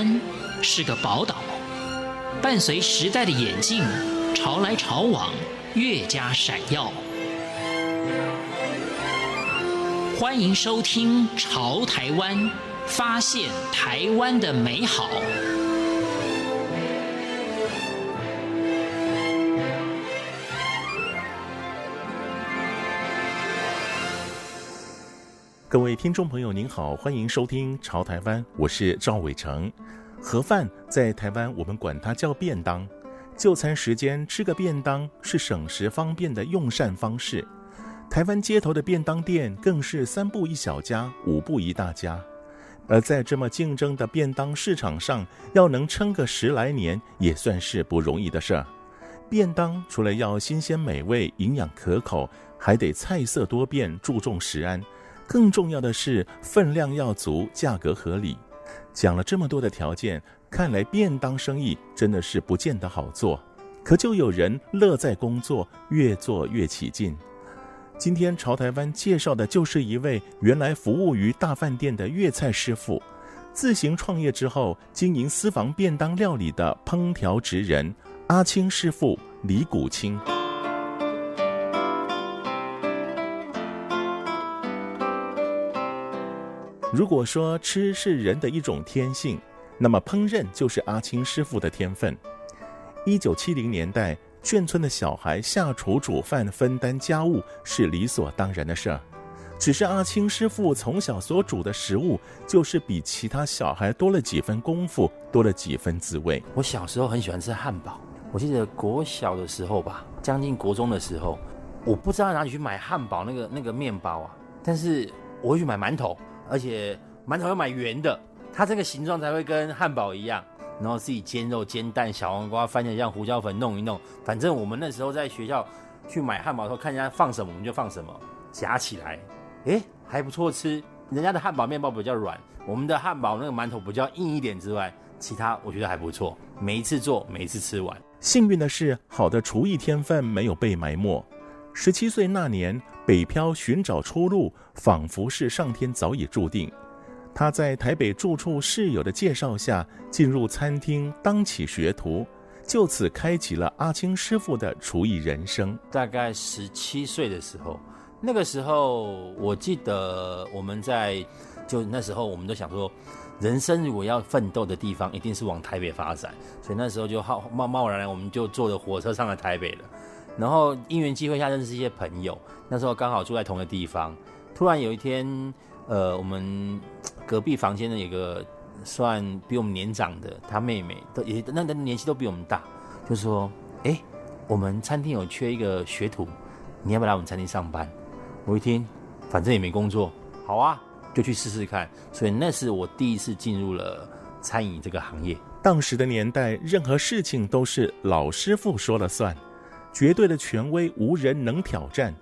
湾是个宝岛，伴随时代的演进，潮来潮往，越加闪耀。欢迎收听《潮台湾》，发现台湾的美好。各位听众朋友，您好，欢迎收听《潮台湾》，我是赵伟成。盒饭在台湾，我们管它叫便当。就餐时间吃个便当是省时方便的用膳方式。台湾街头的便当店更是三步一小家，五步一大家。而在这么竞争的便当市场上，要能撑个十来年，也算是不容易的事儿。便当除了要新鲜美味、营养可口，还得菜色多变，注重食安。更重要的是分量要足，价格合理。讲了这么多的条件，看来便当生意真的是不见得好做。可就有人乐在工作，越做越起劲。今天潮台湾介绍的就是一位原来服务于大饭店的粤菜师傅，自行创业之后经营私房便当料理的烹调职人阿青师傅李古清。如果说吃是人的一种天性，那么烹饪就是阿青师傅的天分。一九七零年代，眷村的小孩下厨煮饭、分担家务是理所当然的事儿。只是阿青师傅从小所煮的食物，就是比其他小孩多了几分功夫，多了几分滋味。我小时候很喜欢吃汉堡，我记得国小的时候吧，将近国中的时候，我不知道哪里去买汉堡那个那个面包啊，但是我会去买馒头。而且馒头要买圆的，它这个形状才会跟汉堡一样。然后自己煎肉、煎蛋、小黄瓜，番茄酱、胡椒粉弄一弄。反正我们那时候在学校去买汉堡的时候，看人家放什么我们就放什么，夹起来，诶，还不错吃。人家的汉堡面包比较软，我们的汉堡那个馒头比较硬一点之外，其他我觉得还不错。每一次做，每一次吃完。幸运的是，好的厨艺天分没有被埋没。十七岁那年，北漂寻找出路，仿佛是上天早已注定。他在台北住处室友的介绍下，进入餐厅当起学徒，就此开启了阿青师傅的厨艺人生。大概十七岁的时候，那个时候我记得我们在就那时候，我们都想说，人生如果要奋斗的地方，一定是往台北发展。所以那时候就好贸贸然然，我们就坐着火车上了台北了。然后因缘机会下认识一些朋友，那时候刚好住在同一个地方。突然有一天，呃，我们隔壁房间的有个算比我们年长的，他妹妹都也那那年纪都比我们大，就说：“哎，我们餐厅有缺一个学徒，你要不要来我们餐厅上班？”我一听，反正也没工作，好啊，就去试试看。所以那是我第一次进入了餐饮这个行业。当时的年代，任何事情都是老师傅说了算。绝对的权威，无人能挑战。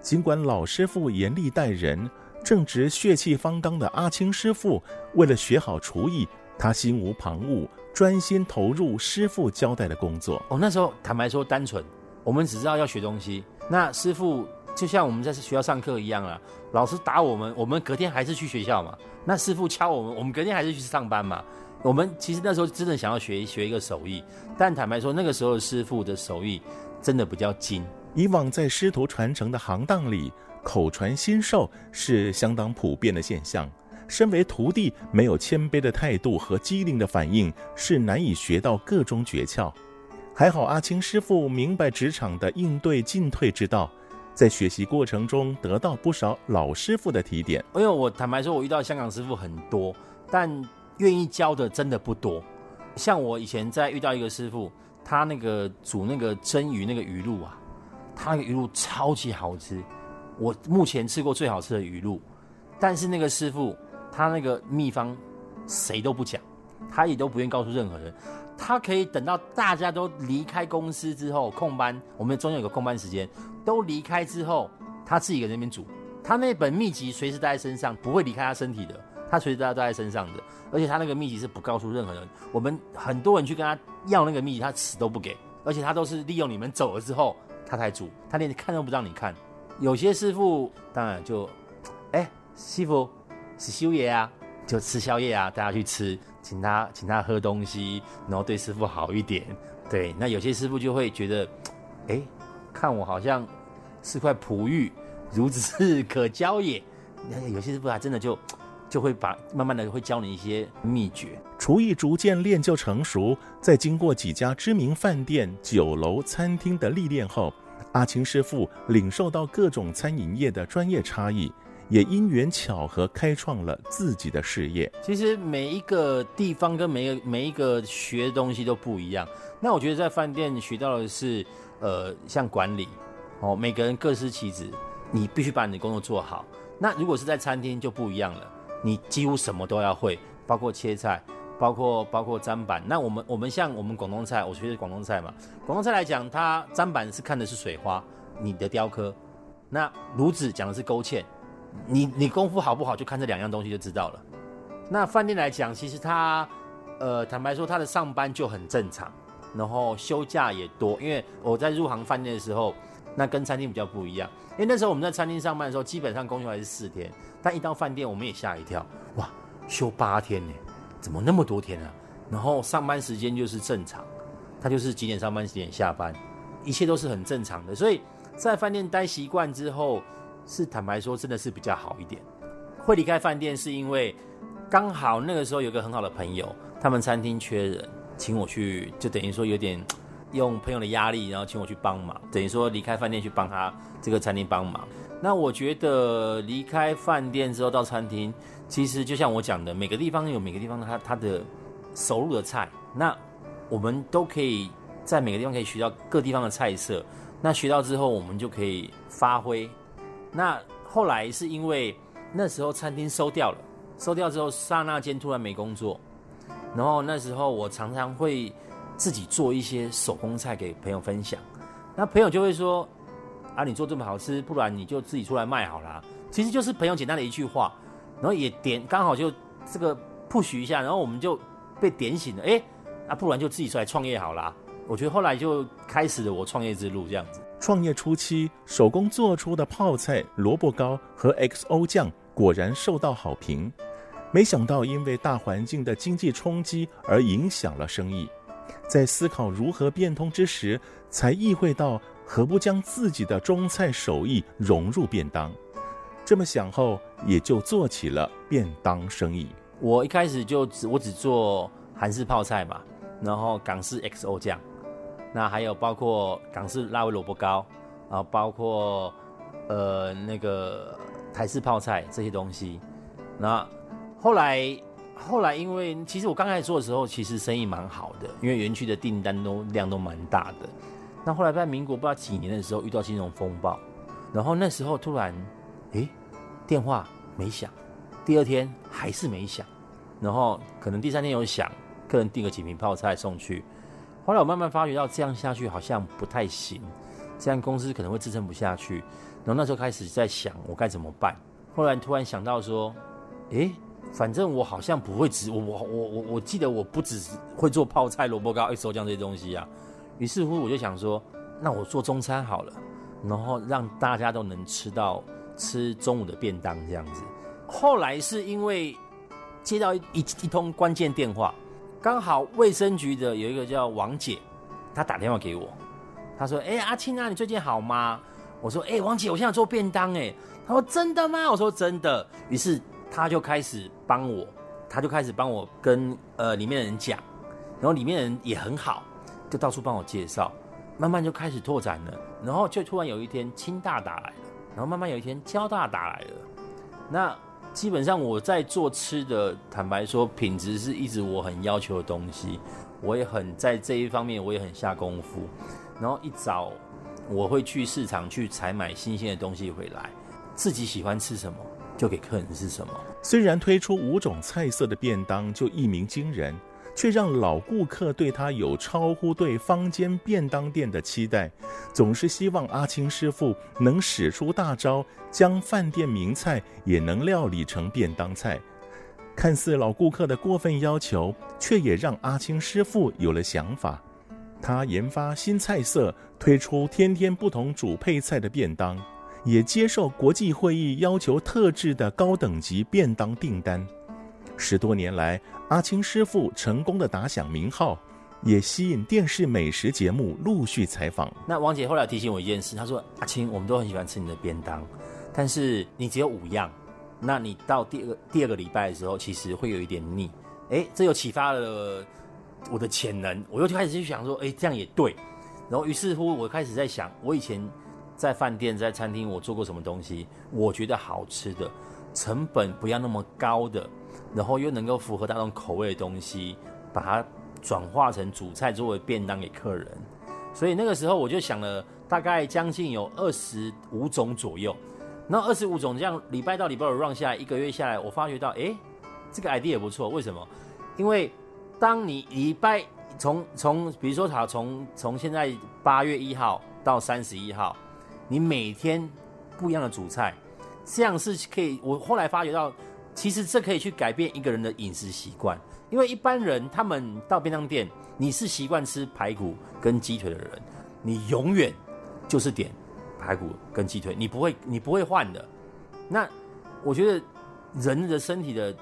尽管老师傅严厉待人，正值血气方刚的阿青师傅，为了学好厨艺，他心无旁骛，专心投入师傅交代的工作。哦，那时候坦白说，单纯，我们只知道要学东西。那师傅就像我们在学校上课一样啊，老师打我们，我们隔天还是去学校嘛。那师傅敲我们，我们隔天还是去上班嘛。我们其实那时候真的想要学学一个手艺，但坦白说，那个时候师傅的手艺。真的比较精。以往在师徒传承的行当里，口传心授是相当普遍的现象。身为徒弟，没有谦卑的态度和机灵的反应，是难以学到各种诀窍。还好阿青师傅明白职场的应对进退之道，在学习过程中得到不少老师傅的提点。因为我坦白说，我遇到香港师傅很多，但愿意教的真的不多。像我以前在遇到一个师傅。他那个煮那个蒸鱼那个鱼露啊，他那个鱼露超级好吃，我目前吃过最好吃的鱼露。但是那个师傅他那个秘方谁都不讲，他也都不愿告诉任何人。他可以等到大家都离开公司之后，空班，我们中间有个空班时间，都离开之后，他自己在那边煮。他那本秘籍随时带在身上，不会离开他身体的。他随时都要带在身上的，而且他那个秘籍是不告诉任何人。我们很多人去跟他要那个秘籍，他死都不给。而且他都是利用你们走了之后，他才煮。他连看都不让你看。有些师傅当然就，哎，师傅是修爷啊，就吃宵夜啊，大家去吃，请他请他喝东西，然后对师傅好一点。对，那有些师傅就会觉得，哎，看我好像是块璞玉，孺子可教也。有些师傅还真的就就会把慢慢的会教你一些秘诀。厨艺逐渐练就成熟，在经过几家知名饭店、酒楼、餐厅的历练后，阿青师傅领受到各种餐饮业的专业差异，也因缘巧合开创了自己的事业。其实每一个地方跟每一个每一个学的东西都不一样。那我觉得在饭店学到的是，呃，像管理，哦，每个人各司其职，你必须把你的工作做好。那如果是在餐厅就不一样了，你几乎什么都要会，包括切菜，包括包括砧板。那我们我们像我们广东菜，我学的广东菜嘛，广东菜来讲，它砧板是看的是水花，你的雕刻，那炉子讲的是勾芡，你你功夫好不好，就看这两样东西就知道了。那饭店来讲，其实它，呃，坦白说，它的上班就很正常，然后休假也多，因为我在入行饭店的时候，那跟餐厅比较不一样。因为那时候我们在餐厅上班的时候，基本上工休还是四天，但一到饭店我们也吓一跳，哇，休八天呢，怎么那么多天啊？然后上班时间就是正常，他就是几点上班几点下班，一切都是很正常的。所以在饭店待习惯之后，是坦白说真的是比较好一点。会离开饭店是因为刚好那个时候有个很好的朋友，他们餐厅缺人，请我去，就等于说有点。用朋友的压力，然后请我去帮忙，等于说离开饭店去帮他这个餐厅帮忙。那我觉得离开饭店之后到餐厅，其实就像我讲的，每个地方有每个地方它它的收入的菜，那我们都可以在每个地方可以学到各地方的菜色。那学到之后，我们就可以发挥。那后来是因为那时候餐厅收掉了，收掉之后刹那间突然没工作，然后那时候我常常会。自己做一些手工菜给朋友分享，那朋友就会说：“啊，你做这么好吃，不然你就自己出来卖好了。”其实就是朋友简单的一句话，然后也点刚好就这个 push 一下，然后我们就被点醒了。哎，那不然就自己出来创业好了。我觉得后来就开始了我创业之路，这样子。创业初期，手工做出的泡菜、萝卜糕和 XO 酱果然受到好评，没想到因为大环境的经济冲击而影响了生意。在思考如何变通之时，才意会到何不将自己的中菜手艺融入便当。这么想后，也就做起了便当生意。我一开始就只我只做韩式泡菜嘛，然后港式 XO 酱，那还有包括港式辣味萝卜糕，然后包括呃那个台式泡菜这些东西。那后来。后来，因为其实我刚开始做的时候，其实生意蛮好的，因为园区的订单都量都蛮大的。那后来在民国不知道几年的时候遇到金融风暴，然后那时候突然，诶，电话没响，第二天还是没响，然后可能第三天有响，客人订个几瓶泡菜送去。后来我慢慢发觉到这样下去好像不太行，这样公司可能会支撑不下去。然后那时候开始在想我该怎么办。后来突然想到说，诶。反正我好像不会只我我我我我记得我不只是会做泡菜、萝卜糕、XO 酱这些东西啊。于是乎我就想说，那我做中餐好了，然后让大家都能吃到吃中午的便当这样子。后来是因为接到一一,一通关键电话，刚好卫生局的有一个叫王姐，她打电话给我，她说：“哎，阿青啊，你最近好吗？”我说：“哎，王姐，我现在做便当哎。”她说：“真的吗？”我说：“真的。”于是。他就开始帮我，他就开始帮我跟呃里面的人讲，然后里面的人也很好，就到处帮我介绍，慢慢就开始拓展了。然后就突然有一天清大打来了，然后慢慢有一天交大打来了。那基本上我在做吃的，坦白说品质是一直我很要求的东西，我也很在这一方面我也很下功夫。然后一早我会去市场去采买新鲜的东西回来，自己喜欢吃什么。就给客人是什么？虽然推出五种菜色的便当就一鸣惊人，却让老顾客对他有超乎对坊间便当店的期待，总是希望阿青师傅能使出大招，将饭店名菜也能料理成便当菜。看似老顾客的过分要求，却也让阿青师傅有了想法。他研发新菜色，推出天天不同主配菜的便当。也接受国际会议要求特制的高等级便当订单，十多年来，阿青师傅成功的打响名号，也吸引电视美食节目陆续采访。那王姐后来提醒我一件事，她说：“阿青，我们都很喜欢吃你的便当，但是你只有五样，那你到第二第二个礼拜的时候，其实会有一点腻。”哎，这又启发了我的潜能，我又开始去想说：“哎，这样也对。”然后于是乎，我开始在想，我以前在饭店、在餐厅，我做过什么东西，我觉得好吃的，成本不要那么高的，然后又能够符合大众口味的东西，把它转化成主菜作为便当给客人。所以那个时候我就想了，大概将近有二十五种左右。那二十五种这样礼拜到礼拜五 run 下来，一个月下来，我发觉到，哎，这个 idea 也不错。为什么？因为当你礼拜从从比如说好从从现在八月一号到三十一号，你每天不一样的主菜，这样是可以。我后来发觉到，其实这可以去改变一个人的饮食习惯。因为一般人他们到便当店，你是习惯吃排骨跟鸡腿的人，你永远就是点排骨跟鸡腿，你不会你不会换的。那我觉得人的身体的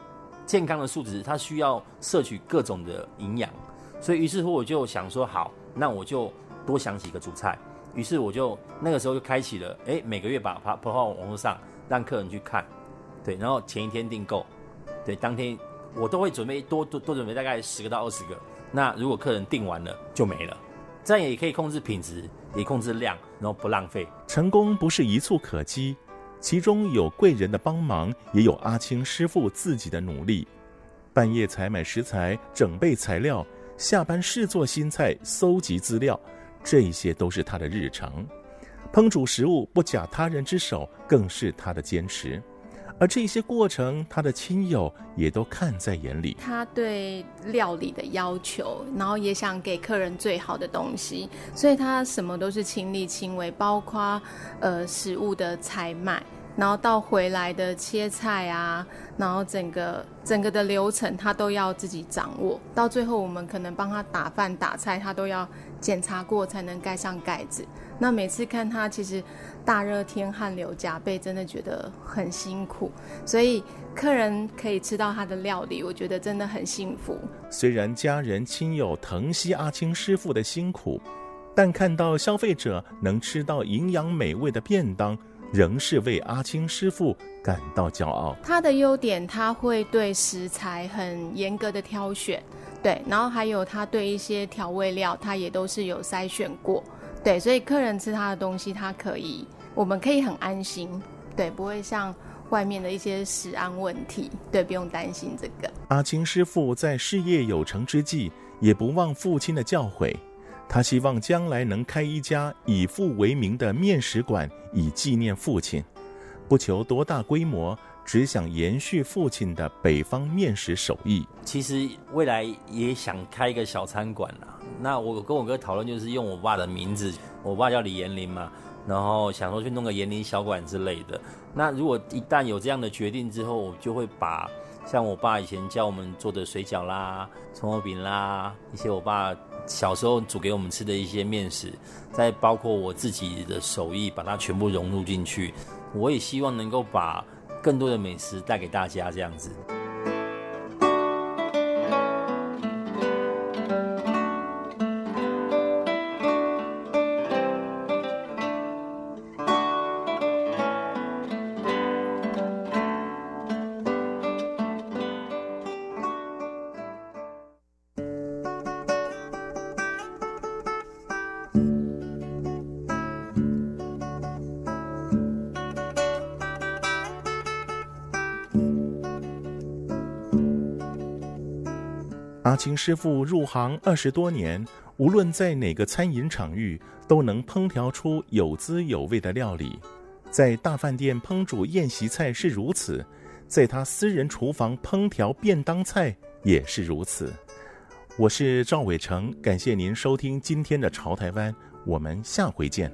健康的素质，它需要摄取各种的营养。所以，于是乎我就想说，好，那我就多想几个主菜。于是我就那个时候就开启了，哎，每个月把它抛到网络上，让客人去看，对，然后前一天订购，对，当天我都会准备多多多准备大概十个到二十个。那如果客人订完了就没了，这样也可以控制品质，也控制量，然后不浪费。成功不是一蹴可几，其中有贵人的帮忙，也有阿青师傅自己的努力。半夜采买食材，整备材料。下班试做新菜，搜集资料，这些都是他的日常。烹煮食物不假他人之手，更是他的坚持。而这些过程，他的亲友也都看在眼里。他对料理的要求，然后也想给客人最好的东西，所以他什么都是亲力亲为，包括呃食物的采买。然后到回来的切菜啊，然后整个整个的流程他都要自己掌握。到最后我们可能帮他打饭打菜，他都要检查过才能盖上盖子。那每次看他其实大热天汗流浃背，真的觉得很辛苦。所以客人可以吃到他的料理，我觉得真的很幸福。虽然家人亲友疼惜阿青师傅的辛苦，但看到消费者能吃到营养美味的便当。仍是为阿青师傅感到骄傲。他的优点，他会对食材很严格的挑选，对，然后还有他对一些调味料，他也都是有筛选过，对，所以客人吃他的东西，他可以，我们可以很安心，对，不会像外面的一些食安问题，对，不用担心这个。阿青师傅在事业有成之际，也不忘父亲的教诲。他希望将来能开一家以父为名的面食馆，以纪念父亲。不求多大规模，只想延续父亲的北方面食手艺。其实未来也想开一个小餐馆啦。那我跟我哥讨论，就是用我爸的名字，我爸叫李延林嘛，然后想说去弄个延林小馆之类的。那如果一旦有这样的决定之后，我就会把像我爸以前教我们做的水饺啦、葱油饼啦，一些我爸。小时候煮给我们吃的一些面食，再包括我自己的手艺，把它全部融入进去。我也希望能够把更多的美食带给大家，这样子。阿青师傅入行二十多年，无论在哪个餐饮场域，都能烹调出有滋有味的料理。在大饭店烹煮宴席菜是如此，在他私人厨房烹调便当菜也是如此。我是赵伟成，感谢您收听今天的《潮台湾》，我们下回见。